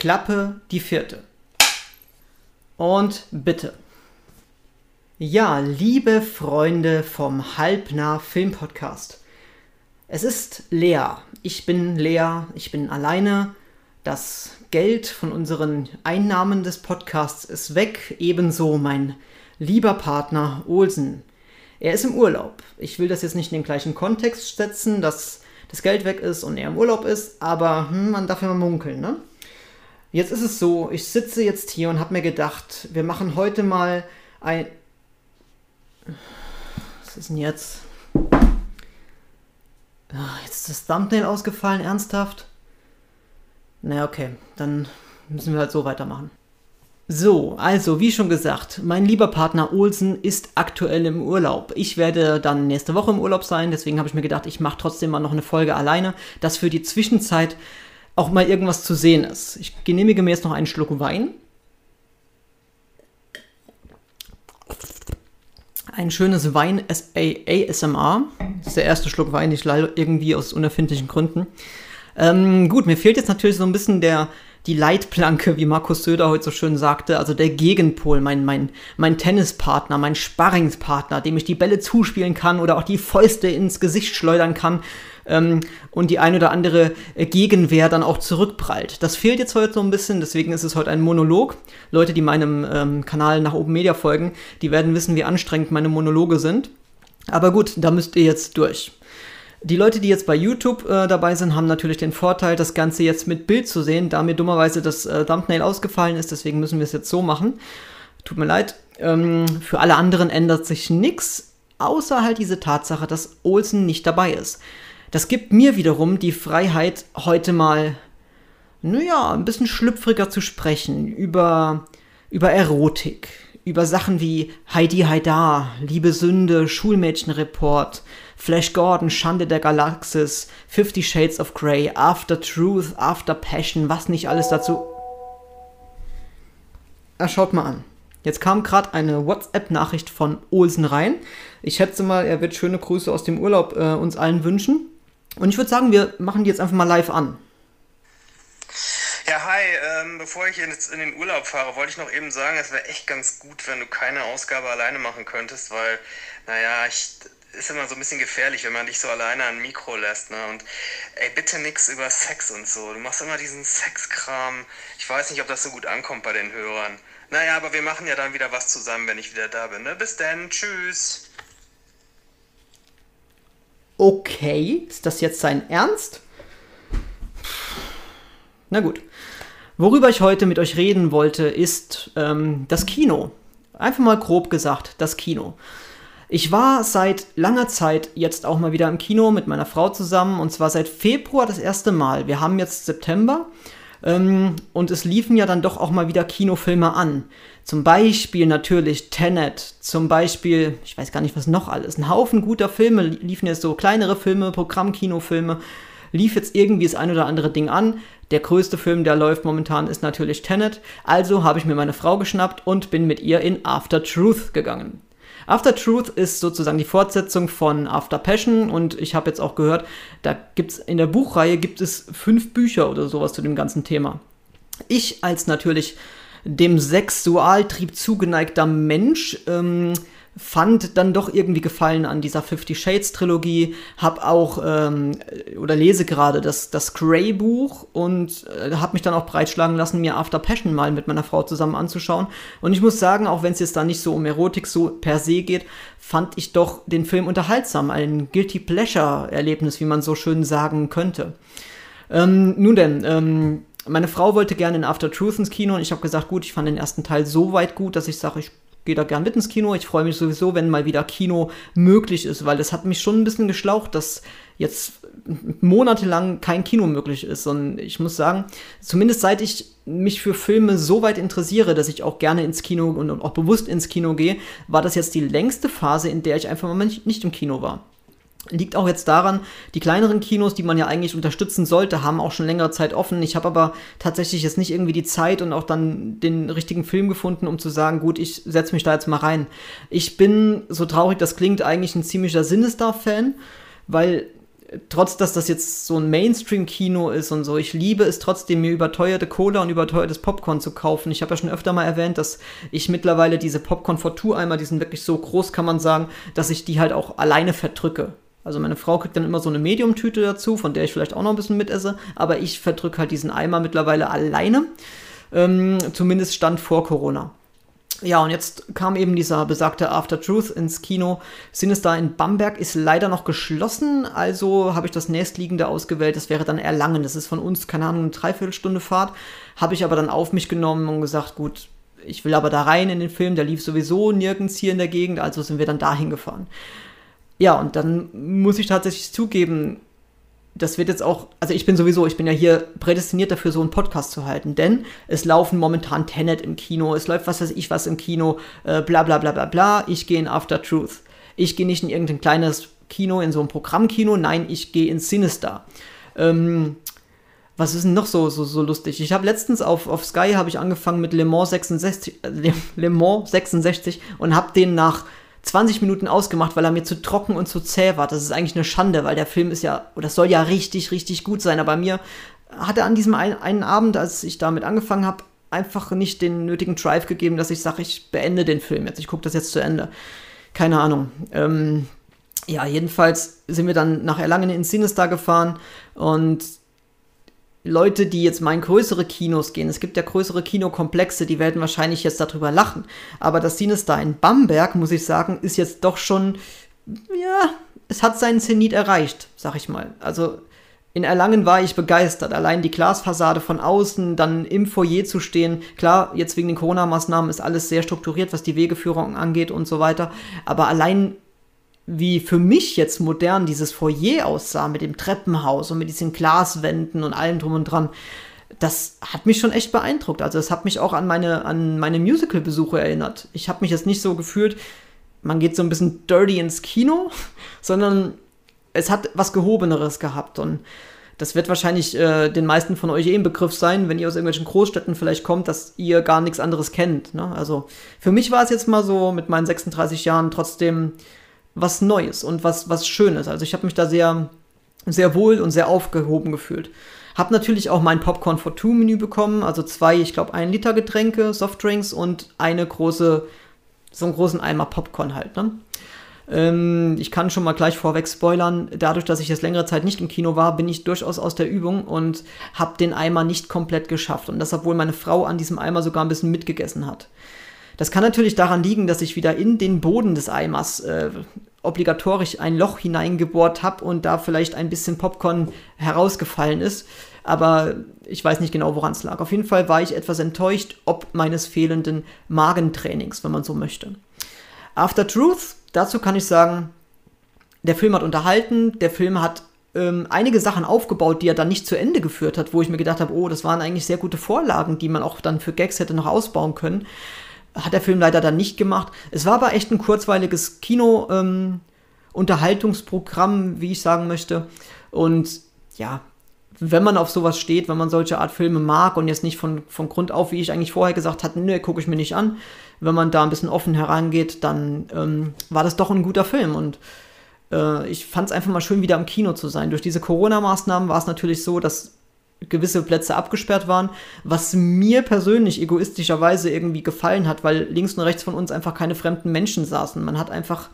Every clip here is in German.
Klappe die vierte. Und bitte. Ja, liebe Freunde vom Halbnah Film Podcast. Es ist Lea. Ich bin Lea, ich bin alleine. Das Geld von unseren Einnahmen des Podcasts ist weg, ebenso mein lieber Partner Olsen. Er ist im Urlaub. Ich will das jetzt nicht in den gleichen Kontext setzen, dass das Geld weg ist und er im Urlaub ist, aber hm, man darf ja mal munkeln, ne? Jetzt ist es so, ich sitze jetzt hier und habe mir gedacht, wir machen heute mal ein... Was ist denn jetzt? Ach, jetzt ist das Thumbnail ausgefallen, ernsthaft? Na naja, okay, dann müssen wir halt so weitermachen. So, also wie schon gesagt, mein lieber Partner Olsen ist aktuell im Urlaub. Ich werde dann nächste Woche im Urlaub sein, deswegen habe ich mir gedacht, ich mache trotzdem mal noch eine Folge alleine, dass für die Zwischenzeit auch mal irgendwas zu sehen ist. Ich genehmige mir jetzt noch einen Schluck Wein. Ein schönes Wein ASMR. Das ist der erste Schluck Wein, ich leider irgendwie aus unerfindlichen Gründen. Ähm, gut, mir fehlt jetzt natürlich so ein bisschen der, die Leitplanke, wie Markus Söder heute so schön sagte, also der Gegenpol, mein, mein, mein Tennispartner, mein Sparringspartner, dem ich die Bälle zuspielen kann oder auch die Fäuste ins Gesicht schleudern kann ähm, und die ein oder andere Gegenwehr dann auch zurückprallt. Das fehlt jetzt heute so ein bisschen, deswegen ist es heute ein Monolog. Leute, die meinem ähm, Kanal nach Open Media folgen, die werden wissen, wie anstrengend meine Monologe sind. Aber gut, da müsst ihr jetzt durch. Die Leute, die jetzt bei YouTube äh, dabei sind, haben natürlich den Vorteil, das Ganze jetzt mit Bild zu sehen, da mir dummerweise das äh, Thumbnail ausgefallen ist, deswegen müssen wir es jetzt so machen. Tut mir leid. Ähm, für alle anderen ändert sich nichts, außer halt diese Tatsache, dass Olsen nicht dabei ist. Das gibt mir wiederum die Freiheit, heute mal, naja, ein bisschen schlüpfriger zu sprechen über, über Erotik, über Sachen wie Heidi Haidar, Liebe Sünde, Schulmädchenreport, Flash Gordon, Schande der Galaxis, Fifty Shades of Grey, After Truth, After Passion, was nicht alles dazu. Ah, schaut mal an. Jetzt kam gerade eine WhatsApp-Nachricht von Olsen rein. Ich schätze mal, er wird schöne Grüße aus dem Urlaub äh, uns allen wünschen. Und ich würde sagen, wir machen die jetzt einfach mal live an. Ja, hi, ähm, bevor ich jetzt in den Urlaub fahre, wollte ich noch eben sagen, es wäre echt ganz gut, wenn du keine Ausgabe alleine machen könntest, weil, naja, ich, ist immer so ein bisschen gefährlich, wenn man dich so alleine an Mikro lässt, ne? Und ey, bitte nix über Sex und so. Du machst immer diesen Sexkram. Ich weiß nicht, ob das so gut ankommt bei den Hörern. Naja, aber wir machen ja dann wieder was zusammen, wenn ich wieder da bin, ne? Bis dann, tschüss. Okay, ist das jetzt sein Ernst? Na gut. Worüber ich heute mit euch reden wollte, ist ähm, das Kino. Einfach mal grob gesagt, das Kino. Ich war seit langer Zeit jetzt auch mal wieder im Kino mit meiner Frau zusammen und zwar seit Februar das erste Mal. Wir haben jetzt September ähm, und es liefen ja dann doch auch mal wieder Kinofilme an. Zum Beispiel natürlich Tenet, zum Beispiel, ich weiß gar nicht was noch alles, ein Haufen guter Filme liefen jetzt so kleinere Filme, Programmkinofilme, lief jetzt irgendwie das ein oder andere Ding an. Der größte Film, der läuft momentan, ist natürlich Tenet. Also habe ich mir meine Frau geschnappt und bin mit ihr in After Truth gegangen. After Truth ist sozusagen die Fortsetzung von After Passion und ich habe jetzt auch gehört, da gibt es in der Buchreihe gibt es fünf Bücher oder sowas zu dem ganzen Thema. Ich als natürlich dem Sexualtrieb zugeneigter Mensch ähm, fand dann doch irgendwie Gefallen an dieser Fifty Shades Trilogie, hab auch ähm, oder lese gerade das, das Grey Buch und äh, habe mich dann auch breitschlagen lassen, mir After Passion mal mit meiner Frau zusammen anzuschauen. Und ich muss sagen, auch wenn es jetzt da nicht so um Erotik so per se geht, fand ich doch den Film unterhaltsam, ein Guilty Pleasure Erlebnis, wie man so schön sagen könnte. Ähm, nun denn, ähm, meine Frau wollte gerne in After Truth ins Kino und ich habe gesagt, gut, ich fand den ersten Teil so weit gut, dass ich sage, ich gehe da gern mit ins Kino. Ich freue mich sowieso, wenn mal wieder Kino möglich ist, weil das hat mich schon ein bisschen geschlaucht, dass jetzt monatelang kein Kino möglich ist. Und ich muss sagen, zumindest seit ich mich für Filme so weit interessiere, dass ich auch gerne ins Kino und auch bewusst ins Kino gehe, war das jetzt die längste Phase, in der ich einfach mal nicht, nicht im Kino war. Liegt auch jetzt daran, die kleineren Kinos, die man ja eigentlich unterstützen sollte, haben auch schon längere Zeit offen. Ich habe aber tatsächlich jetzt nicht irgendwie die Zeit und auch dann den richtigen Film gefunden, um zu sagen, gut, ich setze mich da jetzt mal rein. Ich bin, so traurig das klingt, eigentlich ein ziemlicher Sinister-Fan, weil trotz dass das jetzt so ein Mainstream-Kino ist und so, ich liebe es trotzdem, mir überteuerte Cola und überteuertes Popcorn zu kaufen. Ich habe ja schon öfter mal erwähnt, dass ich mittlerweile diese Popcorn Fortur eimer, die sind wirklich so groß, kann man sagen, dass ich die halt auch alleine verdrücke. Also meine Frau kriegt dann immer so eine Medium-Tüte dazu, von der ich vielleicht auch noch ein bisschen mitesse, aber ich verdrücke halt diesen Eimer mittlerweile alleine. Ähm, zumindest stand vor Corona. Ja, und jetzt kam eben dieser besagte After Truth ins Kino. Sinister in Bamberg ist leider noch geschlossen, also habe ich das nächstliegende ausgewählt. Das wäre dann Erlangen. Das ist von uns, keine Ahnung, eine Dreiviertelstunde Fahrt. Habe ich aber dann auf mich genommen und gesagt, gut, ich will aber da rein in den Film. Der lief sowieso nirgends hier in der Gegend, also sind wir dann dahin gefahren. Ja, und dann muss ich tatsächlich zugeben, das wird jetzt auch, also ich bin sowieso, ich bin ja hier prädestiniert dafür, so einen Podcast zu halten, denn es laufen momentan Tenet im Kino, es läuft was weiß ich was im Kino, äh, bla bla bla bla bla, ich gehe in After Truth. Ich gehe nicht in irgendein kleines Kino, in so ein Programmkino, nein, ich gehe in Sinister. Ähm, was ist denn noch so, so, so lustig? Ich habe letztens auf, auf Sky habe ich angefangen mit Le Mans 66, äh, Le Mans 66 und habe den nach 20 Minuten ausgemacht, weil er mir zu trocken und zu zäh war. Das ist eigentlich eine Schande, weil der Film ist ja, oder soll ja richtig, richtig gut sein. Aber mir hat er an diesem ein, einen Abend, als ich damit angefangen habe, einfach nicht den nötigen Drive gegeben, dass ich sage, ich beende den Film jetzt. Ich gucke das jetzt zu Ende. Keine Ahnung. Ähm, ja, jedenfalls sind wir dann nach Erlangen in Sinister gefahren und Leute, die jetzt mal in größere Kinos gehen, es gibt ja größere Kinokomplexe, die werden wahrscheinlich jetzt darüber lachen. Aber das Sinister in Bamberg, muss ich sagen, ist jetzt doch schon, ja, es hat seinen Zenit erreicht, sag ich mal. Also in Erlangen war ich begeistert. Allein die Glasfassade von außen, dann im Foyer zu stehen. Klar, jetzt wegen den Corona-Maßnahmen ist alles sehr strukturiert, was die Wegeführung angeht und so weiter. Aber allein wie für mich jetzt modern dieses Foyer aussah mit dem Treppenhaus und mit diesen Glaswänden und allem drum und dran, das hat mich schon echt beeindruckt. Also es hat mich auch an meine, an meine Musical-Besuche erinnert. Ich habe mich jetzt nicht so gefühlt, man geht so ein bisschen dirty ins Kino, sondern es hat was Gehobeneres gehabt und das wird wahrscheinlich äh, den meisten von euch eh im Begriff sein, wenn ihr aus irgendwelchen Großstädten vielleicht kommt, dass ihr gar nichts anderes kennt. Ne? Also für mich war es jetzt mal so mit meinen 36 Jahren trotzdem was Neues und was, was Schönes. Also ich habe mich da sehr, sehr wohl und sehr aufgehoben gefühlt. Hab natürlich auch mein Popcorn for Two Menü bekommen, also zwei, ich glaube, ein Liter Getränke, Softdrinks und eine große, so einen großen Eimer Popcorn halt, ne? Ähm, ich kann schon mal gleich vorweg spoilern, dadurch, dass ich jetzt längere Zeit nicht im Kino war, bin ich durchaus aus der Übung und habe den Eimer nicht komplett geschafft. Und das, obwohl meine Frau an diesem Eimer sogar ein bisschen mitgegessen hat. Das kann natürlich daran liegen, dass ich wieder in den Boden des Eimers äh, obligatorisch ein Loch hineingebohrt habe und da vielleicht ein bisschen Popcorn herausgefallen ist. Aber ich weiß nicht genau, woran es lag. Auf jeden Fall war ich etwas enttäuscht, ob meines fehlenden Magentrainings, wenn man so möchte. After Truth, dazu kann ich sagen, der Film hat unterhalten, der Film hat ähm, einige Sachen aufgebaut, die er dann nicht zu Ende geführt hat, wo ich mir gedacht habe, oh, das waren eigentlich sehr gute Vorlagen, die man auch dann für Gags hätte noch ausbauen können. Hat der Film leider dann nicht gemacht. Es war aber echt ein kurzweiliges Kino, ähm, Unterhaltungsprogramm, wie ich sagen möchte. Und ja, wenn man auf sowas steht, wenn man solche Art Filme mag und jetzt nicht von, von Grund auf, wie ich eigentlich vorher gesagt hatte, nö, gucke ich mir nicht an, wenn man da ein bisschen offen herangeht, dann ähm, war das doch ein guter Film. Und äh, ich fand es einfach mal schön, wieder im Kino zu sein. Durch diese Corona-Maßnahmen war es natürlich so, dass gewisse Plätze abgesperrt waren, was mir persönlich egoistischerweise irgendwie gefallen hat, weil links und rechts von uns einfach keine fremden Menschen saßen. Man hat einfach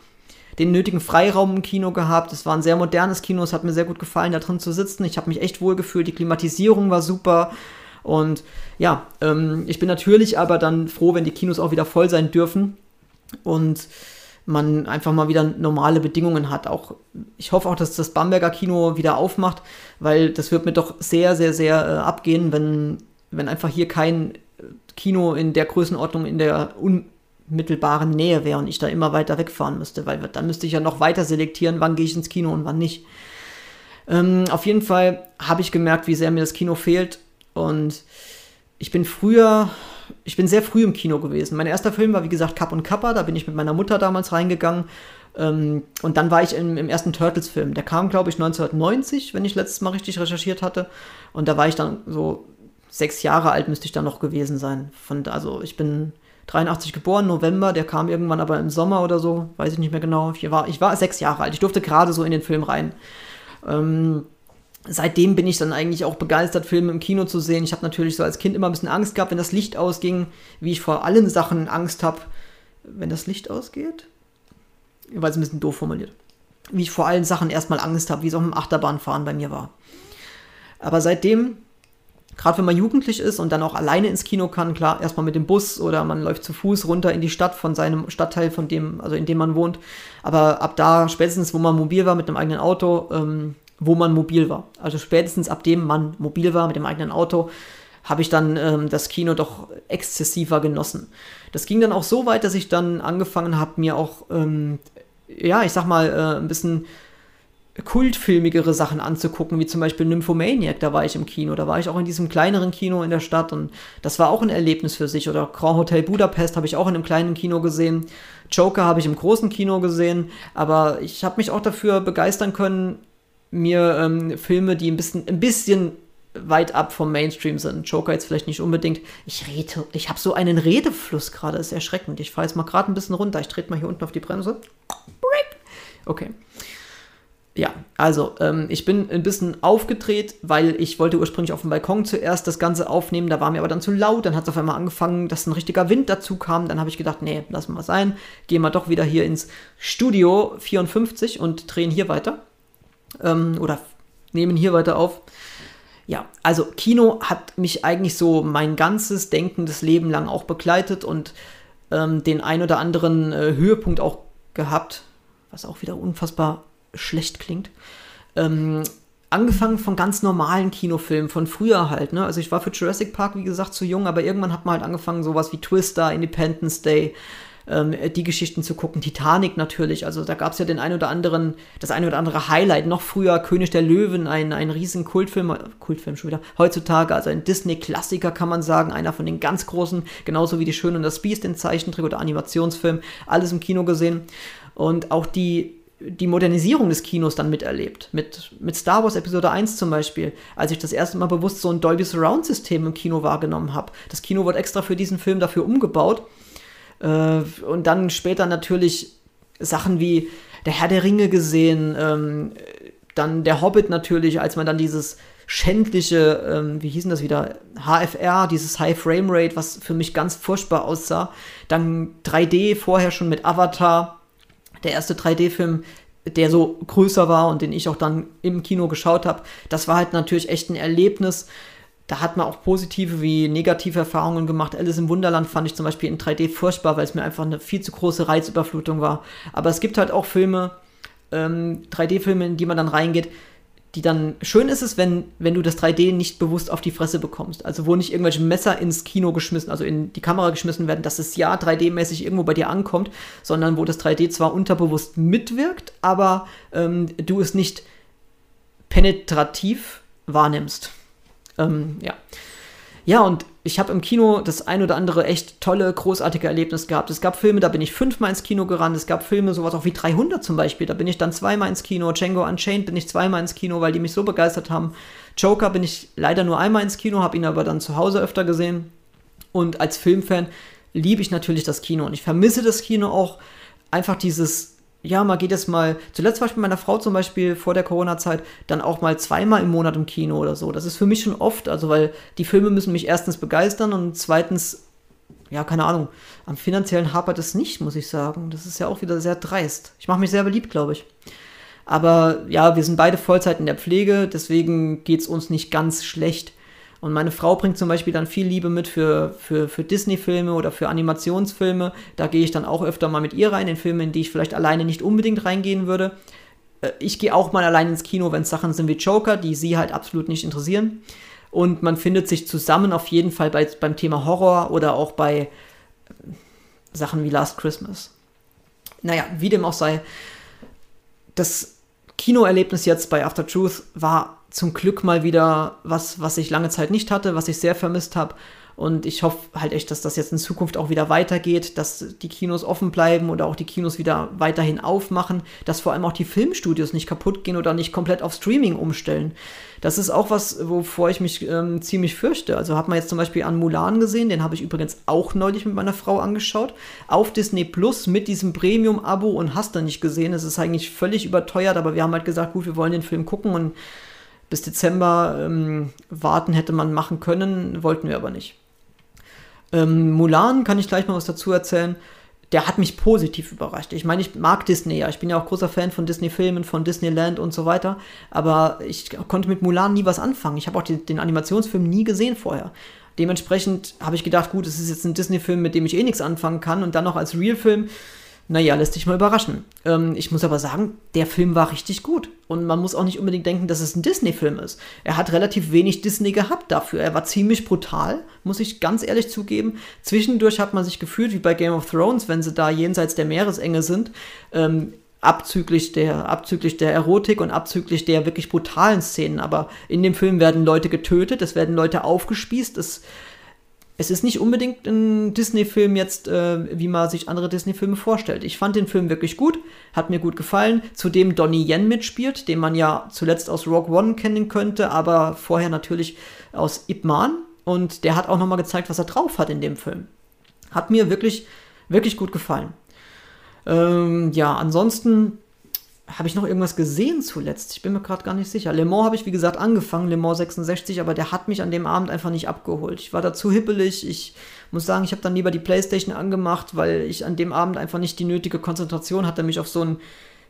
den nötigen Freiraum im Kino gehabt. Es war ein sehr modernes Kino, es hat mir sehr gut gefallen, da drin zu sitzen. Ich habe mich echt wohl gefühlt, die Klimatisierung war super. Und ja, ähm, ich bin natürlich aber dann froh, wenn die Kinos auch wieder voll sein dürfen. Und man einfach mal wieder normale Bedingungen hat. Auch ich hoffe auch, dass das Bamberger Kino wieder aufmacht, weil das wird mir doch sehr, sehr, sehr äh, abgehen, wenn, wenn einfach hier kein Kino in der Größenordnung in der unmittelbaren Nähe wäre und ich da immer weiter wegfahren müsste, weil dann müsste ich ja noch weiter selektieren, wann gehe ich ins Kino und wann nicht. Ähm, auf jeden Fall habe ich gemerkt, wie sehr mir das Kino fehlt und ich bin früher ich bin sehr früh im Kino gewesen. Mein erster Film war, wie gesagt, Kapp und Kappa. Da bin ich mit meiner Mutter damals reingegangen. Ähm, und dann war ich im, im ersten Turtles-Film. Der kam, glaube ich, 1990, wenn ich letztes Mal richtig recherchiert hatte. Und da war ich dann so sechs Jahre alt, müsste ich dann noch gewesen sein. Von, also ich bin 83 geboren, November, der kam irgendwann aber im Sommer oder so, weiß ich nicht mehr genau. Ich war, ich war sechs Jahre alt. Ich durfte gerade so in den Film rein. Ähm, seitdem bin ich dann eigentlich auch begeistert, Filme im Kino zu sehen. Ich habe natürlich so als Kind immer ein bisschen Angst gehabt, wenn das Licht ausging, wie ich vor allen Sachen Angst habe, wenn das Licht ausgeht. Weil es ein bisschen doof formuliert. Wie ich vor allen Sachen erstmal Angst habe, wie es auch im Achterbahnfahren bei mir war. Aber seitdem, gerade wenn man jugendlich ist und dann auch alleine ins Kino kann, klar, erstmal mit dem Bus oder man läuft zu Fuß runter in die Stadt von seinem Stadtteil, von dem, also in dem man wohnt. Aber ab da, spätestens, wo man mobil war mit einem eigenen Auto, ähm, wo man mobil war. Also spätestens ab dem man mobil war mit dem eigenen Auto, habe ich dann ähm, das Kino doch exzessiver genossen. Das ging dann auch so weit, dass ich dann angefangen habe, mir auch, ähm, ja, ich sag mal, äh, ein bisschen kultfilmigere Sachen anzugucken, wie zum Beispiel Nymphomaniac, da war ich im Kino, da war ich auch in diesem kleineren Kino in der Stadt und das war auch ein Erlebnis für sich. Oder Grand Hotel Budapest habe ich auch in einem kleinen Kino gesehen. Joker habe ich im großen Kino gesehen, aber ich habe mich auch dafür begeistern können, mir ähm, Filme, die ein bisschen, ein bisschen weit ab vom Mainstream sind. Joker jetzt vielleicht nicht unbedingt. Ich rede, ich habe so einen Redefluss gerade, ist erschreckend. Ich fahre jetzt mal gerade ein bisschen runter. Ich trete mal hier unten auf die Bremse. Okay. Ja, also ähm, ich bin ein bisschen aufgedreht, weil ich wollte ursprünglich auf dem Balkon zuerst das Ganze aufnehmen. Da war mir aber dann zu laut. Dann hat es auf einmal angefangen, dass ein richtiger Wind dazu kam. Dann habe ich gedacht, nee, lassen wir mal sein. Gehen wir doch wieder hier ins Studio 54 und drehen hier weiter ähm, oder nehmen hier weiter auf. Ja, also Kino hat mich eigentlich so mein ganzes denkendes Leben lang auch begleitet und ähm, den ein oder anderen äh, Höhepunkt auch gehabt, was auch wieder unfassbar schlecht klingt. Ähm, angefangen von ganz normalen Kinofilmen, von früher halt, ne? Also ich war für Jurassic Park, wie gesagt, zu jung, aber irgendwann hat man halt angefangen, sowas wie Twister, Independence Day, ähm, die Geschichten zu gucken. Titanic natürlich, also da gab es ja den ein oder anderen, das ein oder andere Highlight. Noch früher König der Löwen, ein, ein riesen Kultfilm, Kultfilm schon wieder, heutzutage, also ein Disney-Klassiker kann man sagen, einer von den ganz großen, genauso wie Die Schöne und das Biest, den Zeichentrick oder Animationsfilm, alles im Kino gesehen. Und auch die die Modernisierung des Kinos dann miterlebt. Mit, mit Star Wars Episode 1 zum Beispiel, als ich das erste Mal bewusst so ein Dolby Surround System im Kino wahrgenommen habe. Das Kino wurde extra für diesen Film dafür umgebaut äh, und dann später natürlich Sachen wie der Herr der Ringe gesehen, ähm, dann der Hobbit natürlich, als man dann dieses schändliche, ähm, wie hießen das wieder, HFR, dieses High Frame Rate, was für mich ganz furchtbar aussah. Dann 3D vorher schon mit Avatar, der erste 3D-Film, der so größer war und den ich auch dann im Kino geschaut habe. Das war halt natürlich echt ein Erlebnis da hat man auch positive wie negative Erfahrungen gemacht. Alice im Wunderland fand ich zum Beispiel in 3D furchtbar, weil es mir einfach eine viel zu große Reizüberflutung war. Aber es gibt halt auch Filme, ähm, 3D-Filme, in die man dann reingeht, die dann schön ist es, wenn, wenn du das 3D nicht bewusst auf die Fresse bekommst. Also wo nicht irgendwelche Messer ins Kino geschmissen, also in die Kamera geschmissen werden, dass es ja 3D-mäßig irgendwo bei dir ankommt, sondern wo das 3D zwar unterbewusst mitwirkt, aber ähm, du es nicht penetrativ wahrnimmst. Ähm, ja. Ja, und ich habe im Kino das ein oder andere echt tolle, großartige Erlebnis gehabt. Es gab Filme, da bin ich fünfmal ins Kino gerannt. Es gab Filme, sowas auch wie 300 zum Beispiel. Da bin ich dann zweimal ins Kino. Django Unchained bin ich zweimal ins Kino, weil die mich so begeistert haben. Joker bin ich leider nur einmal ins Kino, habe ihn aber dann zu Hause öfter gesehen. Und als Filmfan liebe ich natürlich das Kino. Und ich vermisse das Kino auch einfach dieses ja, mal geht es mal, zuletzt war ich mit meiner Frau zum Beispiel vor der Corona-Zeit dann auch mal zweimal im Monat im Kino oder so. Das ist für mich schon oft, also weil die Filme müssen mich erstens begeistern und zweitens, ja, keine Ahnung, am finanziellen hapert es nicht, muss ich sagen. Das ist ja auch wieder sehr dreist. Ich mache mich sehr beliebt, glaube ich. Aber ja, wir sind beide Vollzeit in der Pflege, deswegen geht es uns nicht ganz schlecht. Und meine Frau bringt zum Beispiel dann viel Liebe mit für, für, für Disney-Filme oder für Animationsfilme. Da gehe ich dann auch öfter mal mit ihr rein, in Filme, in die ich vielleicht alleine nicht unbedingt reingehen würde. Äh, ich gehe auch mal allein ins Kino, wenn es Sachen sind wie Joker, die sie halt absolut nicht interessieren. Und man findet sich zusammen auf jeden Fall bei, beim Thema Horror oder auch bei äh, Sachen wie Last Christmas. Naja, wie dem auch sei, das Kinoerlebnis jetzt bei After Truth war zum Glück mal wieder was, was ich lange Zeit nicht hatte, was ich sehr vermisst habe. Und ich hoffe halt echt, dass das jetzt in Zukunft auch wieder weitergeht, dass die Kinos offen bleiben oder auch die Kinos wieder weiterhin aufmachen, dass vor allem auch die Filmstudios nicht kaputt gehen oder nicht komplett auf Streaming umstellen. Das ist auch was, wovor ich mich ähm, ziemlich fürchte. Also hat man jetzt zum Beispiel an Mulan gesehen, den habe ich übrigens auch neulich mit meiner Frau angeschaut, auf Disney Plus mit diesem Premium-Abo und hast du nicht gesehen. Es ist eigentlich völlig überteuert, aber wir haben halt gesagt, gut, wir wollen den Film gucken und bis Dezember ähm, warten hätte man machen können, wollten wir aber nicht. Ähm, Mulan kann ich gleich mal was dazu erzählen. Der hat mich positiv überrascht. Ich meine, ich mag Disney ja. Ich bin ja auch großer Fan von Disney-Filmen, von Disneyland und so weiter. Aber ich konnte mit Mulan nie was anfangen. Ich habe auch den, den Animationsfilm nie gesehen vorher. Dementsprechend habe ich gedacht, gut, es ist jetzt ein Disney-Film, mit dem ich eh nichts anfangen kann. Und dann noch als Real-Film naja, lässt dich mal überraschen. Ähm, ich muss aber sagen, der Film war richtig gut. Und man muss auch nicht unbedingt denken, dass es ein Disney-Film ist. Er hat relativ wenig Disney gehabt dafür. Er war ziemlich brutal, muss ich ganz ehrlich zugeben. Zwischendurch hat man sich gefühlt wie bei Game of Thrones, wenn sie da jenseits der Meeresenge sind. Ähm, abzüglich der, abzüglich der Erotik und abzüglich der wirklich brutalen Szenen. Aber in dem Film werden Leute getötet, es werden Leute aufgespießt, es es ist nicht unbedingt ein Disney-Film jetzt, äh, wie man sich andere Disney-Filme vorstellt. Ich fand den Film wirklich gut, hat mir gut gefallen. Zudem Donnie Yen mitspielt, den man ja zuletzt aus Rogue One kennen könnte, aber vorher natürlich aus Ip Man. Und der hat auch nochmal gezeigt, was er drauf hat in dem Film. Hat mir wirklich, wirklich gut gefallen. Ähm, ja, ansonsten habe ich noch irgendwas gesehen zuletzt? Ich bin mir gerade gar nicht sicher. Le Mans habe ich, wie gesagt, angefangen, Le Mans 66, aber der hat mich an dem Abend einfach nicht abgeholt. Ich war da zu hippelig. Ich muss sagen, ich habe dann lieber die Playstation angemacht, weil ich an dem Abend einfach nicht die nötige Konzentration hatte, mich auf so einen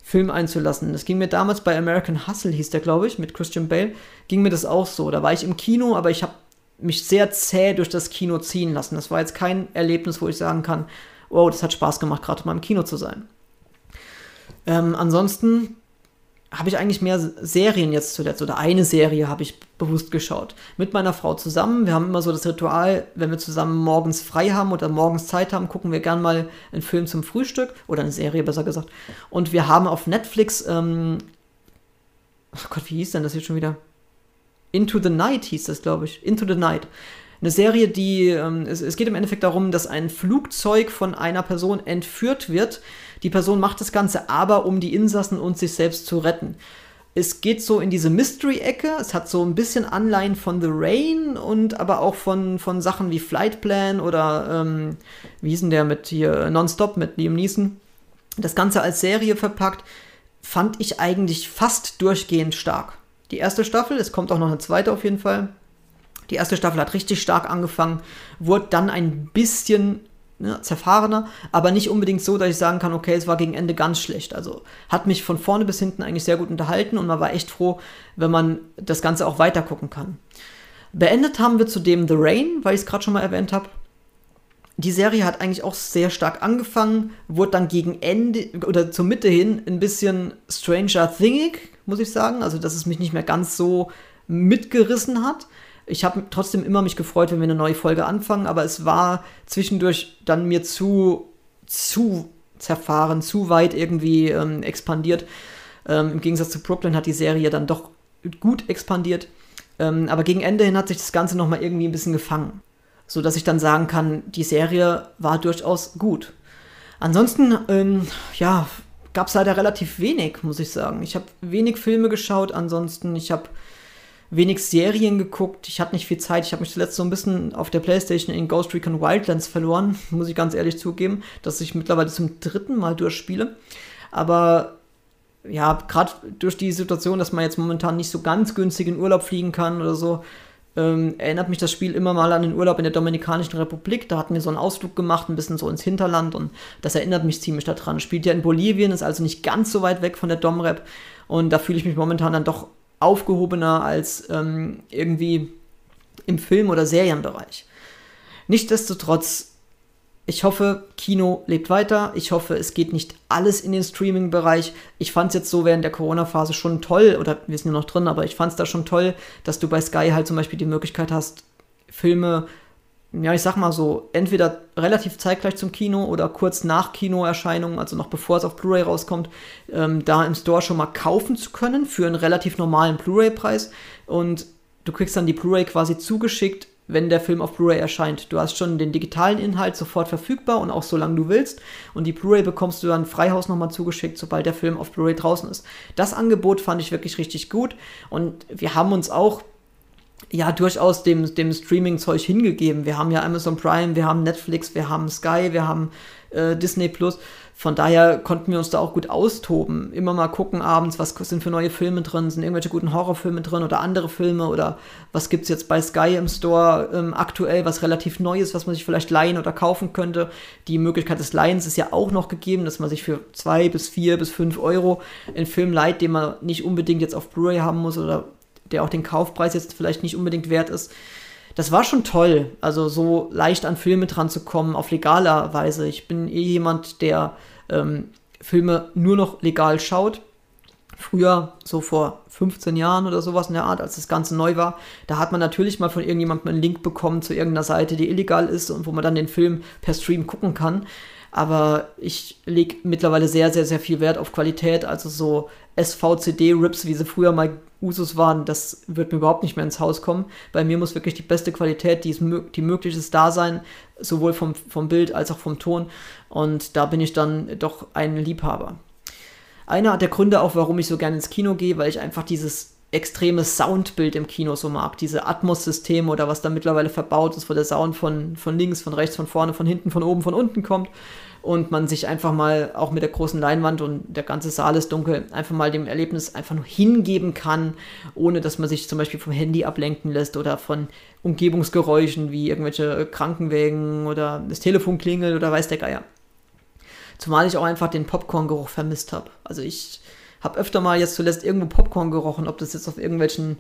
Film einzulassen. Das ging mir damals bei American Hustle, hieß der, glaube ich, mit Christian Bale, ging mir das auch so. Da war ich im Kino, aber ich habe mich sehr zäh durch das Kino ziehen lassen. Das war jetzt kein Erlebnis, wo ich sagen kann, wow, das hat Spaß gemacht, gerade mal im Kino zu sein. Ähm, ansonsten habe ich eigentlich mehr Serien jetzt zuletzt oder eine Serie habe ich bewusst geschaut. Mit meiner Frau zusammen. Wir haben immer so das Ritual, wenn wir zusammen morgens frei haben oder morgens Zeit haben, gucken wir gern mal einen Film zum Frühstück oder eine Serie besser gesagt. Und wir haben auf Netflix, ähm, oh Gott, wie hieß denn das jetzt schon wieder? Into the Night hieß das, glaube ich. Into the Night. Eine Serie, die, ähm, es, es geht im Endeffekt darum, dass ein Flugzeug von einer Person entführt wird. Die Person macht das Ganze aber, um die Insassen und sich selbst zu retten. Es geht so in diese Mystery-Ecke. Es hat so ein bisschen Anleihen von The Rain und aber auch von, von Sachen wie Flight Plan oder ähm, wie hieß denn der mit hier Nonstop mit Liam Neeson. Das Ganze als Serie verpackt, fand ich eigentlich fast durchgehend stark. Die erste Staffel, es kommt auch noch eine zweite auf jeden Fall, die erste Staffel hat richtig stark angefangen, wurde dann ein bisschen ne, zerfahrener, aber nicht unbedingt so, dass ich sagen kann, okay, es war gegen Ende ganz schlecht. Also hat mich von vorne bis hinten eigentlich sehr gut unterhalten und man war echt froh, wenn man das Ganze auch weiter gucken kann. Beendet haben wir zudem The Rain, weil ich es gerade schon mal erwähnt habe. Die Serie hat eigentlich auch sehr stark angefangen, wurde dann gegen Ende oder zur Mitte hin ein bisschen Stranger Thingig, muss ich sagen. Also, dass es mich nicht mehr ganz so mitgerissen hat. Ich habe trotzdem immer mich gefreut, wenn wir eine neue Folge anfangen, aber es war zwischendurch dann mir zu, zu zerfahren, zu weit irgendwie ähm, expandiert. Ähm, Im Gegensatz zu Brooklyn hat die Serie dann doch gut expandiert. Ähm, aber gegen Ende hin hat sich das Ganze nochmal irgendwie ein bisschen gefangen. So dass ich dann sagen kann, die Serie war durchaus gut. Ansonsten, ähm, ja, gab es leider relativ wenig, muss ich sagen. Ich habe wenig Filme geschaut, ansonsten, ich habe wenig Serien geguckt. Ich hatte nicht viel Zeit. Ich habe mich zuletzt so ein bisschen auf der Playstation in Ghost Recon Wildlands verloren, muss ich ganz ehrlich zugeben, dass ich mittlerweile zum dritten Mal durchspiele. Aber ja, gerade durch die Situation, dass man jetzt momentan nicht so ganz günstig in Urlaub fliegen kann oder so, ähm, erinnert mich das Spiel immer mal an den Urlaub in der Dominikanischen Republik. Da hatten wir so einen Ausflug gemacht, ein bisschen so ins Hinterland und das erinnert mich ziemlich daran. Spielt ja in Bolivien, ist also nicht ganz so weit weg von der Domrep und da fühle ich mich momentan dann doch aufgehobener als ähm, irgendwie im Film- oder Serienbereich. Nichtsdestotrotz, ich hoffe, Kino lebt weiter. Ich hoffe, es geht nicht alles in den Streaming-Bereich. Ich fand es jetzt so während der Corona-Phase schon toll, oder wir sind ja noch drin, aber ich fand es da schon toll, dass du bei Sky halt zum Beispiel die Möglichkeit hast, Filme ja, ich sag mal so, entweder relativ zeitgleich zum Kino oder kurz nach Kinoerscheinung, also noch bevor es auf Blu-ray rauskommt, ähm, da im Store schon mal kaufen zu können für einen relativ normalen Blu-ray-Preis. Und du kriegst dann die Blu-ray quasi zugeschickt wenn der Film auf Blu-ray erscheint. Du hast schon den digitalen Inhalt sofort verfügbar und auch solange du willst. Und die Blu-ray bekommst du dann Freihaus nochmal zugeschickt, sobald der Film auf Blu-ray draußen ist. Das Angebot fand ich wirklich richtig gut. Und wir haben uns auch ja durchaus dem, dem Streaming-Zeug hingegeben. Wir haben ja Amazon Prime, wir haben Netflix, wir haben Sky, wir haben äh, Disney Plus. Von daher konnten wir uns da auch gut austoben. Immer mal gucken abends, was sind für neue Filme drin, sind irgendwelche guten Horrorfilme drin oder andere Filme oder was gibt es jetzt bei Sky im Store ähm, aktuell, was relativ neu ist, was man sich vielleicht leihen oder kaufen könnte. Die Möglichkeit des Leihens ist ja auch noch gegeben, dass man sich für zwei bis vier bis fünf Euro einen Film leiht, den man nicht unbedingt jetzt auf Blu-ray haben muss oder der auch den Kaufpreis jetzt vielleicht nicht unbedingt wert ist das war schon toll, also so leicht an Filme dran zu kommen, auf legaler Weise. Ich bin eh jemand, der ähm, Filme nur noch legal schaut. Früher, so vor 15 Jahren oder sowas in der Art, als das Ganze neu war, da hat man natürlich mal von irgendjemandem einen Link bekommen zu irgendeiner Seite, die illegal ist und wo man dann den Film per Stream gucken kann. Aber ich lege mittlerweile sehr, sehr, sehr viel Wert auf Qualität. Also so SVCD-Rips, wie sie früher mal Usus waren, das wird mir überhaupt nicht mehr ins Haus kommen. Bei mir muss wirklich die beste Qualität, die, ist, die möglich ist, da sein, sowohl vom, vom Bild als auch vom Ton. Und da bin ich dann doch ein Liebhaber. Einer der Gründe auch, warum ich so gerne ins Kino gehe, weil ich einfach dieses extreme Soundbild im Kino so mag. Diese Atmos-Systeme oder was da mittlerweile verbaut ist, wo der Sound von, von links, von rechts, von vorne, von hinten, von oben, von unten kommt und man sich einfach mal auch mit der großen Leinwand und der ganze Saal ist dunkel, einfach mal dem Erlebnis einfach nur hingeben kann, ohne dass man sich zum Beispiel vom Handy ablenken lässt oder von Umgebungsgeräuschen wie irgendwelche Krankenwägen oder das Telefon klingelt oder weiß der Geier. Zumal ich auch einfach den Popcorn-Geruch vermisst habe. Also ich habe öfter mal jetzt zuletzt irgendwo Popcorn gerochen, ob das jetzt auf irgendwelchen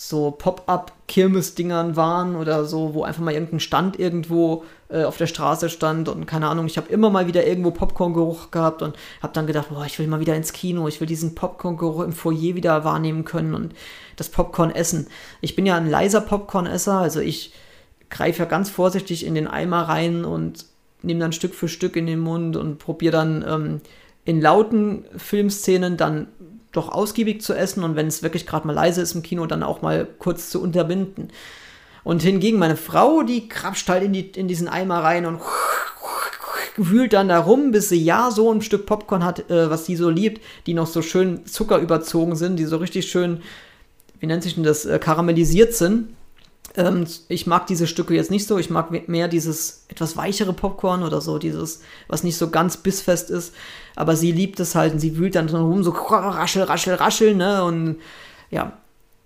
so Pop-up-Kirmes-Dingern waren oder so, wo einfach mal irgendein Stand irgendwo äh, auf der Straße stand und keine Ahnung, ich habe immer mal wieder irgendwo Popcorn-Geruch gehabt und habe dann gedacht, boah, ich will mal wieder ins Kino, ich will diesen Popcorn-Geruch im Foyer wieder wahrnehmen können und das Popcorn essen. Ich bin ja ein leiser Popcorn-Esser, also ich greife ja ganz vorsichtig in den Eimer rein und nehme dann Stück für Stück in den Mund und probiere dann ähm, in lauten Filmszenen dann doch ausgiebig zu essen und wenn es wirklich gerade mal leise ist im Kino, dann auch mal kurz zu unterbinden. Und hingegen meine Frau, die krapscht halt in, die, in diesen Eimer rein und wühlt dann da rum, bis sie ja so ein Stück Popcorn hat, äh, was sie so liebt, die noch so schön zuckerüberzogen sind, die so richtig schön, wie nennt sich denn das, äh, karamellisiert sind. Ähm, ich mag diese Stücke jetzt nicht so. Ich mag mehr dieses etwas weichere Popcorn oder so, dieses, was nicht so ganz bissfest ist. Aber sie liebt es halt und sie wühlt dann rum, so raschel, raschel, raschel, ne? Und ja,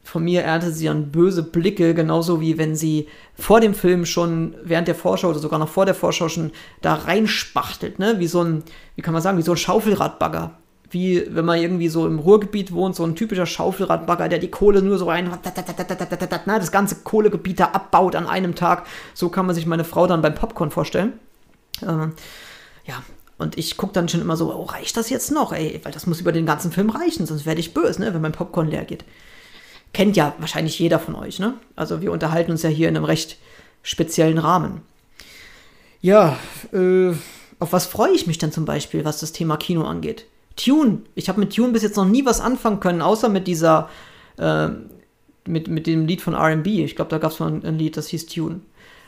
von mir erntet sie dann böse Blicke, genauso wie wenn sie vor dem Film schon während der Vorschau oder sogar noch vor der Vorschau schon da reinspachtelt, ne? Wie so ein, wie kann man sagen, wie so ein Schaufelradbagger wie wenn man irgendwie so im Ruhrgebiet wohnt, so ein typischer Schaufelradbagger, der die Kohle nur so rein, das ganze Kohlegebiet da abbaut an einem Tag. So kann man sich meine Frau dann beim Popcorn vorstellen. Ähm, ja, und ich gucke dann schon immer so, oh, reicht das jetzt noch? Ey, weil das muss über den ganzen Film reichen, sonst werde ich böse, ne, wenn mein Popcorn leer geht. Kennt ja wahrscheinlich jeder von euch, ne? Also wir unterhalten uns ja hier in einem recht speziellen Rahmen. Ja, äh, auf was freue ich mich denn zum Beispiel, was das Thema Kino angeht? Tune. Ich habe mit Tune bis jetzt noch nie was anfangen können, außer mit dieser, äh, mit, mit dem Lied von RB. Ich glaube, da gab es mal ein, ein, Lied, das hieß Tune.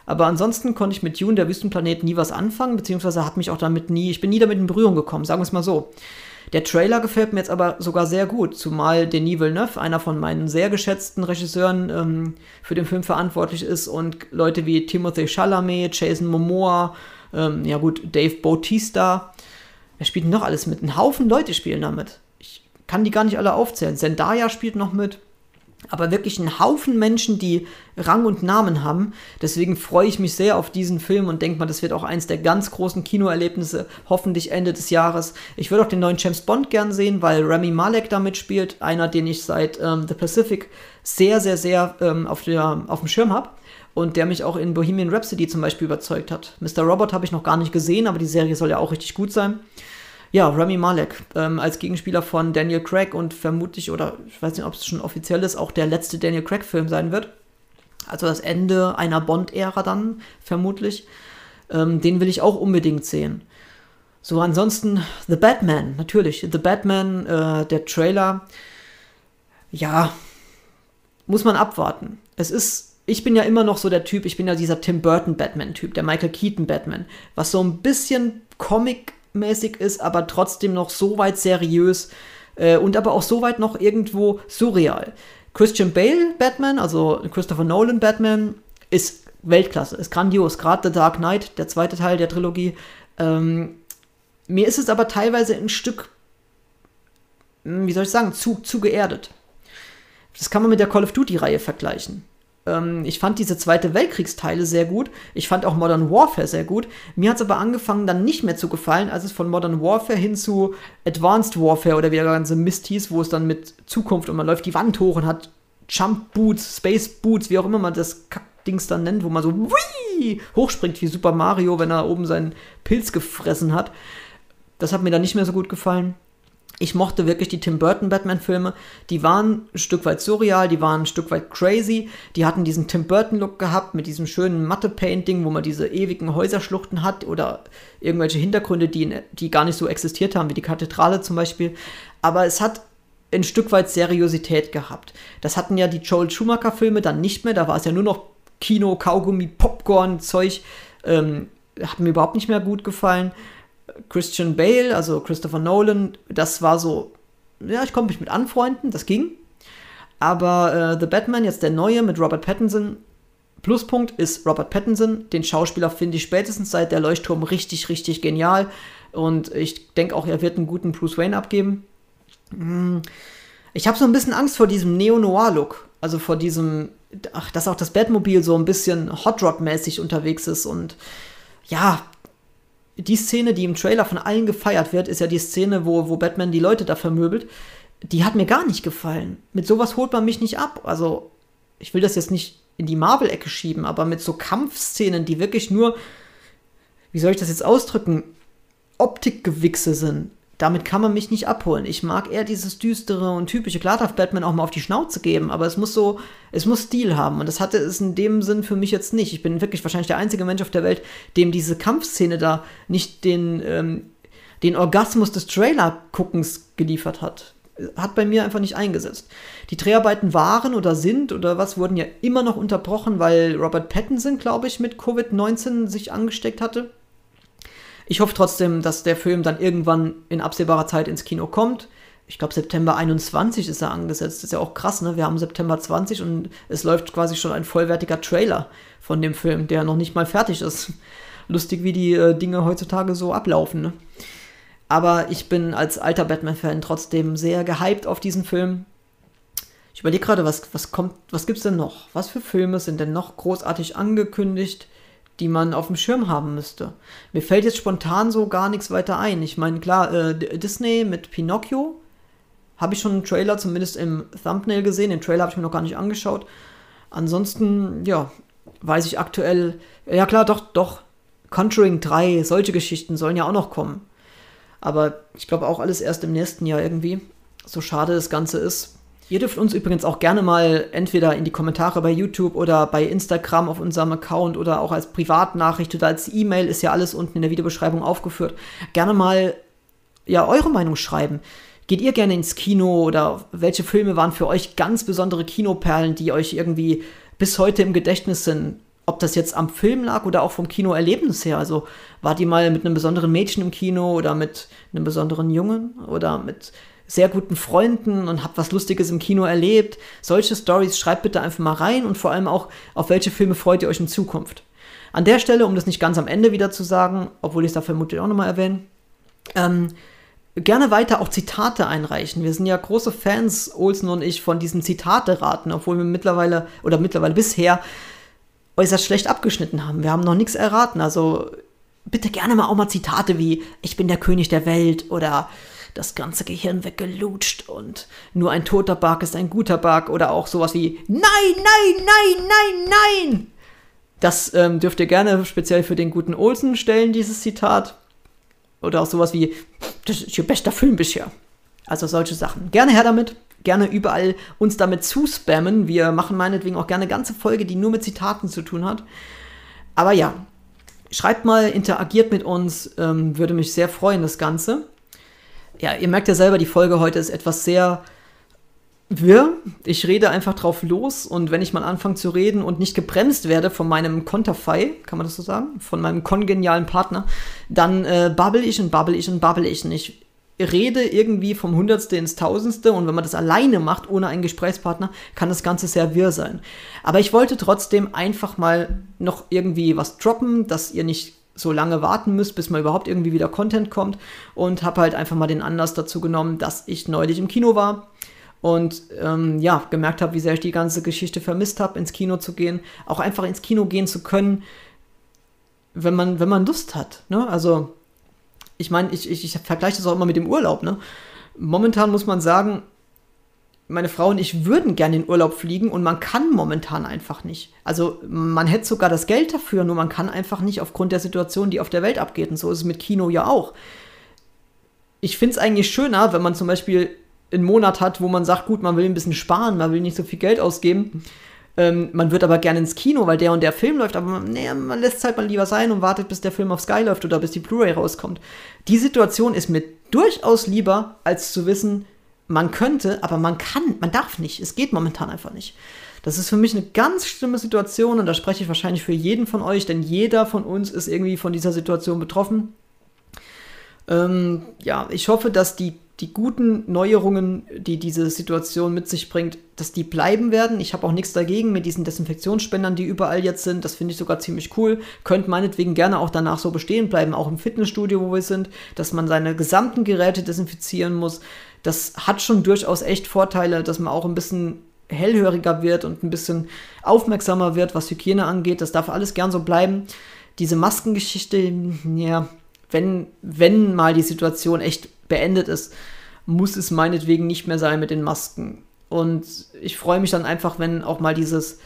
Aber ansonsten konnte ich mit Tune, der Wüstenplanet, nie was anfangen, beziehungsweise hat mich auch damit nie, ich bin nie damit in Berührung gekommen, sagen wir es mal so. Der Trailer gefällt mir jetzt aber sogar sehr gut, zumal Denis Villeneuve, einer von meinen sehr geschätzten Regisseuren, ähm, für den Film verantwortlich ist und Leute wie Timothée Chalamet, Jason Momoa, ähm, ja gut, Dave Bautista, Wer spielt noch alles mit? Ein Haufen Leute spielen damit. Ich kann die gar nicht alle aufzählen. Zendaya spielt noch mit. Aber wirklich ein Haufen Menschen, die Rang und Namen haben. Deswegen freue ich mich sehr auf diesen Film und denke mal, das wird auch eins der ganz großen Kinoerlebnisse, hoffentlich Ende des Jahres. Ich würde auch den neuen James Bond gern sehen, weil Rami Malek da mitspielt. Einer, den ich seit ähm, The Pacific sehr, sehr, sehr ähm, auf, der, auf dem Schirm habe und der mich auch in Bohemian Rhapsody zum Beispiel überzeugt hat. Mr. Robot habe ich noch gar nicht gesehen, aber die Serie soll ja auch richtig gut sein. Ja, Rami Malek ähm, als Gegenspieler von Daniel Craig und vermutlich, oder ich weiß nicht, ob es schon offiziell ist, auch der letzte Daniel Craig-Film sein wird. Also das Ende einer Bond-Ära dann, vermutlich. Ähm, den will ich auch unbedingt sehen. So, ansonsten The Batman, natürlich. The Batman, äh, der Trailer, ja, muss man abwarten. Es ist ich bin ja immer noch so der Typ, ich bin ja dieser Tim Burton Batman-Typ, der Michael Keaton Batman, was so ein bisschen Comic-mäßig ist, aber trotzdem noch so weit seriös äh, und aber auch so weit noch irgendwo surreal. Christian Bale Batman, also Christopher Nolan Batman, ist Weltklasse, ist grandios. Gerade The Dark Knight, der zweite Teil der Trilogie. Ähm, mir ist es aber teilweise ein Stück, hm, wie soll ich sagen, zu, zu geerdet. Das kann man mit der Call of Duty-Reihe vergleichen. Ähm, ich fand diese Zweite Weltkriegsteile sehr gut. Ich fand auch Modern Warfare sehr gut. Mir hat es aber angefangen, dann nicht mehr zu gefallen, als es von Modern Warfare hin zu Advanced Warfare oder wie der ganze Mist hieß, wo es dann mit Zukunft und man läuft die Wand hoch und hat Jump Boots, Space Boots, wie auch immer man das Kackdings dann nennt, wo man so wii, hochspringt wie Super Mario, wenn er oben seinen Pilz gefressen hat. Das hat mir dann nicht mehr so gut gefallen ich mochte wirklich die Tim Burton Batman-Filme. Die waren ein Stück weit surreal, die waren ein Stück weit crazy. Die hatten diesen Tim Burton-Look gehabt mit diesem schönen Matte-Painting, wo man diese ewigen Häuserschluchten hat oder irgendwelche Hintergründe, die, die gar nicht so existiert haben, wie die Kathedrale zum Beispiel. Aber es hat ein Stück weit Seriosität gehabt. Das hatten ja die Joel Schumacher-Filme dann nicht mehr. Da war es ja nur noch Kino, Kaugummi, Popcorn, Zeug. Ähm, hat mir überhaupt nicht mehr gut gefallen. Christian Bale, also Christopher Nolan, das war so, ja, ich konnte mich mit anfreunden, das ging. Aber äh, The Batman, jetzt der neue mit Robert Pattinson, Pluspunkt ist Robert Pattinson. Den Schauspieler finde ich spätestens seit der Leuchtturm richtig, richtig genial. Und ich denke auch, er wird einen guten Bruce Wayne abgeben. Hm. Ich habe so ein bisschen Angst vor diesem Neo-Noir-Look. Also vor diesem, ach, dass auch das Batmobil so ein bisschen Hot Rod-mäßig unterwegs ist. Und ja, die Szene, die im Trailer von allen gefeiert wird, ist ja die Szene, wo, wo Batman die Leute da vermöbelt. Die hat mir gar nicht gefallen. Mit sowas holt man mich nicht ab. Also, ich will das jetzt nicht in die Marvel-Ecke schieben, aber mit so Kampfszenen, die wirklich nur, wie soll ich das jetzt ausdrücken, Optikgewichse sind, damit kann man mich nicht abholen. Ich mag eher dieses düstere und typische. Klar darf Batman auch mal auf die Schnauze geben, aber es muss so, es muss Stil haben. Und das hatte es in dem Sinn für mich jetzt nicht. Ich bin wirklich wahrscheinlich der einzige Mensch auf der Welt, dem diese Kampfszene da nicht den, ähm, den Orgasmus des Trailer-Guckens geliefert hat. Hat bei mir einfach nicht eingesetzt. Die Dreharbeiten waren oder sind oder was wurden ja immer noch unterbrochen, weil Robert Pattinson, glaube ich, mit Covid-19 sich angesteckt hatte. Ich hoffe trotzdem, dass der Film dann irgendwann in absehbarer Zeit ins Kino kommt. Ich glaube, September 21 ist er angesetzt. Das ist ja auch krass, ne? Wir haben September 20 und es läuft quasi schon ein vollwertiger Trailer von dem Film, der noch nicht mal fertig ist. Lustig, wie die äh, Dinge heutzutage so ablaufen, ne? Aber ich bin als alter Batman-Fan trotzdem sehr gehypt auf diesen Film. Ich überlege gerade, was, was kommt, was gibt's denn noch? Was für Filme sind denn noch großartig angekündigt? Die man auf dem Schirm haben müsste. Mir fällt jetzt spontan so gar nichts weiter ein. Ich meine, klar, äh, Disney mit Pinocchio habe ich schon einen Trailer zumindest im Thumbnail gesehen. Den Trailer habe ich mir noch gar nicht angeschaut. Ansonsten, ja, weiß ich aktuell, ja klar, doch, doch, Conjuring 3, solche Geschichten sollen ja auch noch kommen. Aber ich glaube auch alles erst im nächsten Jahr irgendwie. So schade das Ganze ist. Ihr dürft uns übrigens auch gerne mal entweder in die Kommentare bei YouTube oder bei Instagram auf unserem Account oder auch als Privatnachricht oder als E-Mail, ist ja alles unten in der Videobeschreibung aufgeführt, gerne mal ja eure Meinung schreiben. Geht ihr gerne ins Kino oder welche Filme waren für euch ganz besondere Kinoperlen, die euch irgendwie bis heute im Gedächtnis sind? Ob das jetzt am Film lag oder auch vom Kinoerlebnis her. Also wart ihr mal mit einem besonderen Mädchen im Kino oder mit einem besonderen Jungen oder mit sehr guten Freunden und habt was Lustiges im Kino erlebt. Solche Stories schreibt bitte einfach mal rein und vor allem auch, auf welche Filme freut ihr euch in Zukunft. An der Stelle, um das nicht ganz am Ende wieder zu sagen, obwohl ich es da vermutlich auch nochmal erwähne, ähm, gerne weiter auch Zitate einreichen. Wir sind ja große Fans, Olsen und ich, von diesen Zitate-Raten, obwohl wir mittlerweile oder mittlerweile bisher äußerst schlecht abgeschnitten haben. Wir haben noch nichts erraten. Also bitte gerne mal auch mal Zitate wie Ich bin der König der Welt oder das ganze Gehirn weggelutscht und nur ein toter Bug ist ein guter Bug oder auch sowas wie Nein, nein, nein, nein, nein. Das ähm, dürft ihr gerne speziell für den guten Olsen stellen, dieses Zitat. Oder auch sowas wie Das ist ihr bester Film bisher. Also solche Sachen. Gerne her damit. Gerne überall uns damit zuspammen. Wir machen meinetwegen auch gerne eine ganze Folge, die nur mit Zitaten zu tun hat. Aber ja, schreibt mal, interagiert mit uns. Ähm, würde mich sehr freuen, das Ganze ja, ihr merkt ja selber, die Folge heute ist etwas sehr wirr. Ich rede einfach drauf los und wenn ich mal anfange zu reden und nicht gebremst werde von meinem Konterfei, kann man das so sagen, von meinem kongenialen Partner, dann äh, babbel ich und babbel ich und babbel ich und ich rede irgendwie vom Hundertste ins Tausendste und wenn man das alleine macht, ohne einen Gesprächspartner, kann das Ganze sehr wirr sein. Aber ich wollte trotzdem einfach mal noch irgendwie was droppen, dass ihr nicht so lange warten müsst, bis mal überhaupt irgendwie wieder Content kommt und habe halt einfach mal den Anlass dazu genommen, dass ich neulich im Kino war und ähm, ja, gemerkt habe, wie sehr ich die ganze Geschichte vermisst habe, ins Kino zu gehen, auch einfach ins Kino gehen zu können, wenn man, wenn man Lust hat. Ne? Also, ich meine, ich, ich, ich vergleiche das auch immer mit dem Urlaub. Ne? Momentan muss man sagen, meine Frau und ich würden gerne in Urlaub fliegen und man kann momentan einfach nicht. Also man hätte sogar das Geld dafür, nur man kann einfach nicht aufgrund der Situation, die auf der Welt abgeht. Und so ist es mit Kino ja auch. Ich finde es eigentlich schöner, wenn man zum Beispiel einen Monat hat, wo man sagt, gut, man will ein bisschen sparen, man will nicht so viel Geld ausgeben. Ähm, man wird aber gerne ins Kino, weil der und der Film läuft, aber man, nee, man lässt es halt mal lieber sein und wartet, bis der Film auf Sky läuft oder bis die Blu-ray rauskommt. Die Situation ist mir durchaus lieber, als zu wissen, man könnte, aber man kann, man darf nicht. Es geht momentan einfach nicht. Das ist für mich eine ganz schlimme Situation und da spreche ich wahrscheinlich für jeden von euch, denn jeder von uns ist irgendwie von dieser Situation betroffen. Ähm, ja, ich hoffe, dass die, die guten Neuerungen, die diese Situation mit sich bringt, dass die bleiben werden. Ich habe auch nichts dagegen mit diesen Desinfektionsspendern, die überall jetzt sind. Das finde ich sogar ziemlich cool. Könnt meinetwegen gerne auch danach so bestehen bleiben, auch im Fitnessstudio, wo wir sind, dass man seine gesamten Geräte desinfizieren muss das hat schon durchaus echt Vorteile, dass man auch ein bisschen hellhöriger wird und ein bisschen aufmerksamer wird, was Hygiene angeht. Das darf alles gern so bleiben. Diese Maskengeschichte, ja, wenn, wenn mal die Situation echt beendet ist, muss es meinetwegen nicht mehr sein mit den Masken. Und ich freue mich dann einfach, wenn auch mal dieses,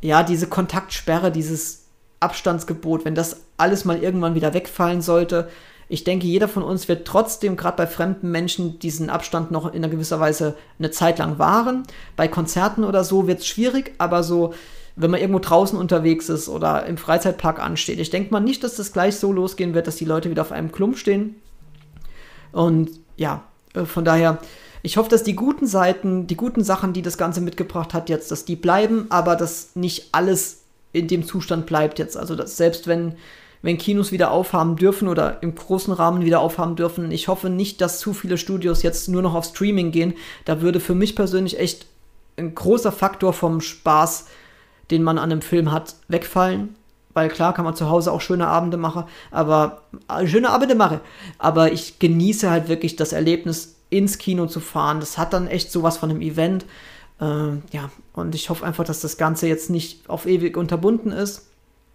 ja, diese Kontaktsperre, dieses Abstandsgebot, wenn das alles mal irgendwann wieder wegfallen sollte, ich denke, jeder von uns wird trotzdem gerade bei fremden Menschen diesen Abstand noch in einer gewisser Weise eine Zeit lang wahren. Bei Konzerten oder so wird es schwierig, aber so, wenn man irgendwo draußen unterwegs ist oder im Freizeitpark ansteht, ich denke mal nicht, dass das gleich so losgehen wird, dass die Leute wieder auf einem Klump stehen. Und ja, äh, von daher, ich hoffe, dass die guten Seiten, die guten Sachen, die das Ganze mitgebracht hat, jetzt, dass die bleiben, aber dass nicht alles in dem Zustand bleibt jetzt. Also, dass selbst wenn wenn Kinos wieder aufhaben dürfen oder im großen Rahmen wieder aufhaben dürfen. Ich hoffe nicht, dass zu viele Studios jetzt nur noch auf Streaming gehen. Da würde für mich persönlich echt ein großer Faktor vom Spaß, den man an einem Film hat, wegfallen. Weil klar kann man zu Hause auch schöne Abende machen, aber äh, schöne Abende mache. Aber ich genieße halt wirklich das Erlebnis, ins Kino zu fahren. Das hat dann echt sowas von einem Event. Äh, ja, und ich hoffe einfach, dass das Ganze jetzt nicht auf ewig unterbunden ist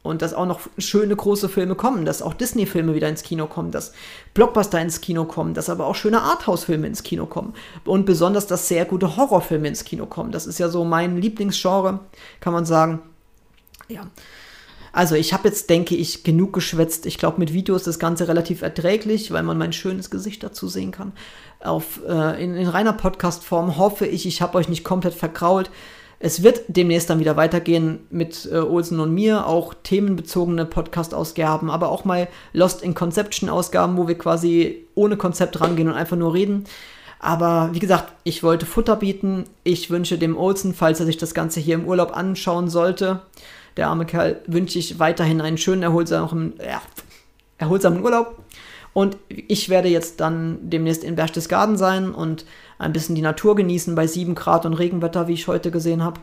und dass auch noch schöne große Filme kommen, dass auch Disney-Filme wieder ins Kino kommen, dass Blockbuster ins Kino kommen, dass aber auch schöne Arthouse-Filme ins Kino kommen und besonders, dass sehr gute Horrorfilme ins Kino kommen. Das ist ja so mein Lieblingsgenre, kann man sagen. Ja. Also ich habe jetzt, denke ich, genug geschwätzt. Ich glaube, mit Video ist das Ganze relativ erträglich, weil man mein schönes Gesicht dazu sehen kann. Auf, äh, in, in reiner Podcast-Form hoffe ich, ich habe euch nicht komplett verkrault. Es wird demnächst dann wieder weitergehen mit äh, Olsen und mir, auch themenbezogene Podcast-Ausgaben, aber auch mal Lost in Conception-Ausgaben, wo wir quasi ohne Konzept rangehen und einfach nur reden. Aber wie gesagt, ich wollte Futter bieten. Ich wünsche dem Olsen, falls er sich das Ganze hier im Urlaub anschauen sollte, der arme Kerl, wünsche ich weiterhin einen schönen, erholsamen, ja, erholsamen Urlaub. Und ich werde jetzt dann demnächst in Berchtesgaden sein und ein bisschen die Natur genießen bei 7 Grad und Regenwetter, wie ich heute gesehen habe.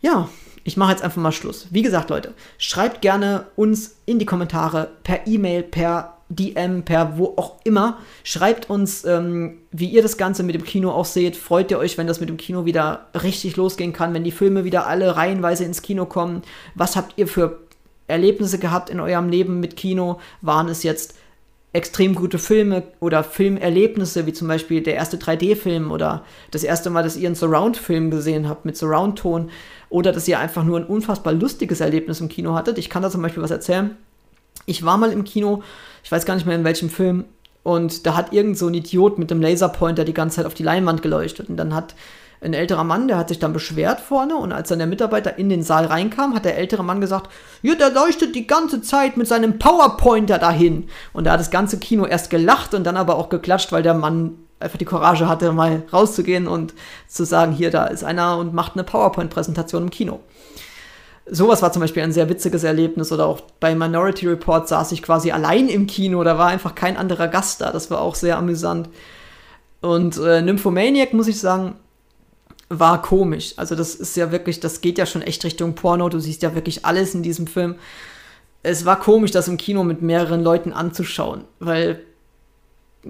Ja, ich mache jetzt einfach mal Schluss. Wie gesagt, Leute, schreibt gerne uns in die Kommentare per E-Mail, per DM, per wo auch immer. Schreibt uns, ähm, wie ihr das Ganze mit dem Kino auch seht. Freut ihr euch, wenn das mit dem Kino wieder richtig losgehen kann, wenn die Filme wieder alle reihenweise ins Kino kommen? Was habt ihr für Erlebnisse gehabt in eurem Leben mit Kino? Waren es jetzt extrem gute Filme oder Filmerlebnisse, wie zum Beispiel der erste 3D-Film oder das erste Mal, dass ihr einen Surround-Film gesehen habt mit Surround-Ton oder dass ihr einfach nur ein unfassbar lustiges Erlebnis im Kino hattet. Ich kann da zum Beispiel was erzählen. Ich war mal im Kino, ich weiß gar nicht mehr in welchem Film, und da hat irgend so ein Idiot mit dem Laserpointer die ganze Zeit auf die Leinwand geleuchtet. Und dann hat ein älterer Mann, der hat sich dann beschwert vorne und als dann der Mitarbeiter in den Saal reinkam, hat der ältere Mann gesagt, ja, der leuchtet die ganze Zeit mit seinem Powerpointer dahin. Und da hat das ganze Kino erst gelacht und dann aber auch geklatscht, weil der Mann einfach die Courage hatte, mal rauszugehen und zu sagen, hier, da ist einer und macht eine PowerPoint-Präsentation im Kino. Sowas war zum Beispiel ein sehr witziges Erlebnis oder auch bei Minority Report saß ich quasi allein im Kino, da war einfach kein anderer Gast da, das war auch sehr amüsant. Und äh, Nymphomaniac, muss ich sagen, war komisch. Also das ist ja wirklich, das geht ja schon echt Richtung Porno, du siehst ja wirklich alles in diesem Film. Es war komisch, das im Kino mit mehreren Leuten anzuschauen, weil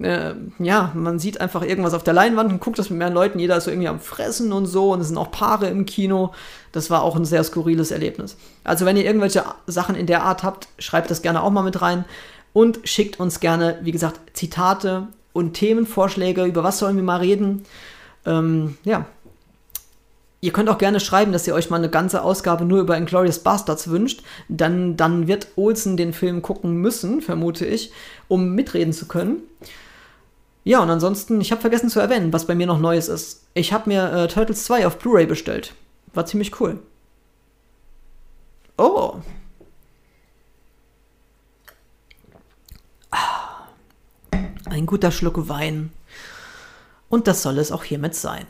äh, ja, man sieht einfach irgendwas auf der Leinwand und guckt das mit mehreren Leuten, jeder ist so irgendwie am Fressen und so und es sind auch Paare im Kino. Das war auch ein sehr skurriles Erlebnis. Also wenn ihr irgendwelche Sachen in der Art habt, schreibt das gerne auch mal mit rein und schickt uns gerne, wie gesagt, Zitate und Themenvorschläge, über was sollen wir mal reden. Ähm, ja. Ihr könnt auch gerne schreiben, dass ihr euch mal eine ganze Ausgabe nur über Inglourious Bastards wünscht. Dann, dann wird Olsen den Film gucken müssen, vermute ich, um mitreden zu können. Ja, und ansonsten, ich habe vergessen zu erwähnen, was bei mir noch Neues ist. Ich habe mir äh, Turtles 2 auf Blu-ray bestellt. War ziemlich cool. Oh. Ah. Ein guter Schluck Wein. Und das soll es auch hiermit sein.